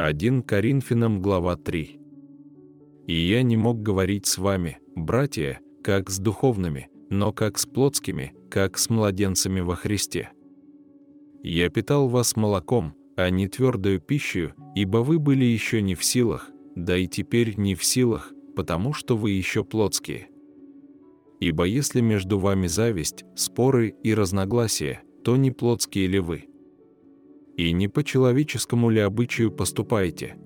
1 Коринфянам глава 3. «И я не мог говорить с вами, братья, как с духовными, но как с плотскими, как с младенцами во Христе. Я питал вас молоком, а не твердою пищей, ибо вы были еще не в силах, да и теперь не в силах, потому что вы еще плотские. Ибо если между вами зависть, споры и разногласия, то не плотские ли вы? И не по человеческому ли обычаю поступаете?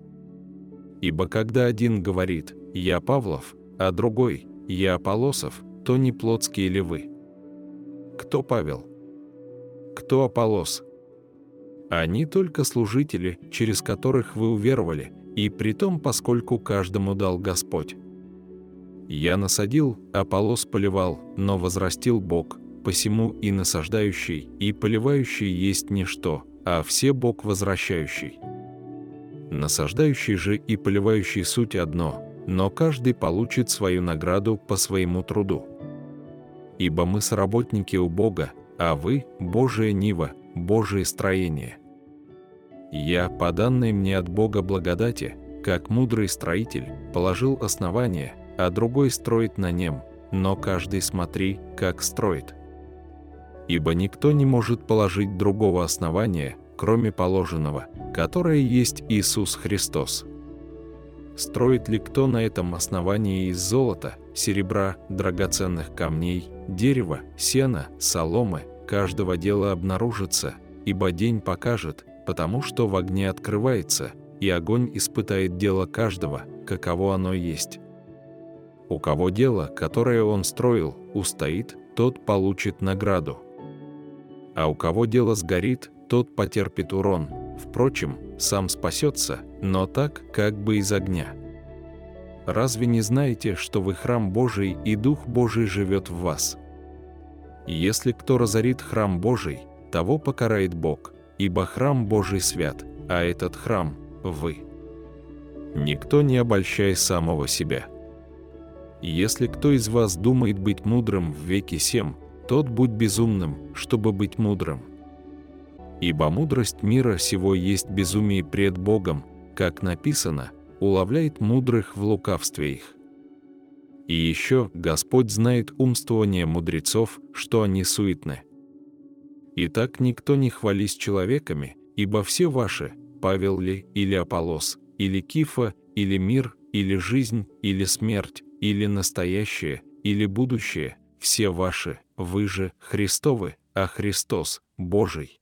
Ибо когда один говорит «я Павлов», а другой «я Аполосов», то не плотские ли вы? Кто Павел? Кто Аполос? Они только служители, через которых вы уверовали, и при том, поскольку каждому дал Господь. Я насадил, Аполос поливал, но возрастил Бог, посему и насаждающий, и поливающий есть ничто, а все Бог возвращающий. Насаждающий же и поливающий суть одно, но каждый получит свою награду по своему труду. Ибо мы соработники у Бога, а вы – Божие Нива, Божие строение. Я, по данной мне от Бога благодати, как мудрый строитель, положил основание, а другой строит на нем, но каждый смотри, как строит. Ибо никто не может положить другого основания, кроме положенного, которое есть Иисус Христос. Строит ли кто на этом основании из золота, серебра, драгоценных камней, дерева, сена, соломы, каждого дела обнаружится, ибо день покажет, потому что в огне открывается, и огонь испытает дело каждого, каково оно есть. У кого дело, которое он строил, устоит, тот получит награду. А у кого дело сгорит, тот потерпит урон, впрочем, сам спасется, но так, как бы из огня. Разве не знаете, что вы храм Божий и Дух Божий живет в вас? Если кто разорит храм Божий, того покарает Бог, ибо храм Божий свят, а этот храм – вы. Никто не обольщай самого себя. Если кто из вас думает быть мудрым в веке сем, тот будь безумным, чтобы быть мудрым. Ибо мудрость мира сего есть безумие пред Богом, как написано, уловляет мудрых в лукавстве их. И еще Господь знает умствование мудрецов, что они суетны. Итак, никто не хвались человеками, ибо все ваши, Павел ли или Аполос, или Кифа, или мир, или жизнь, или смерть, или настоящее, или будущее, все ваши, вы же Христовы, а Христос – Божий.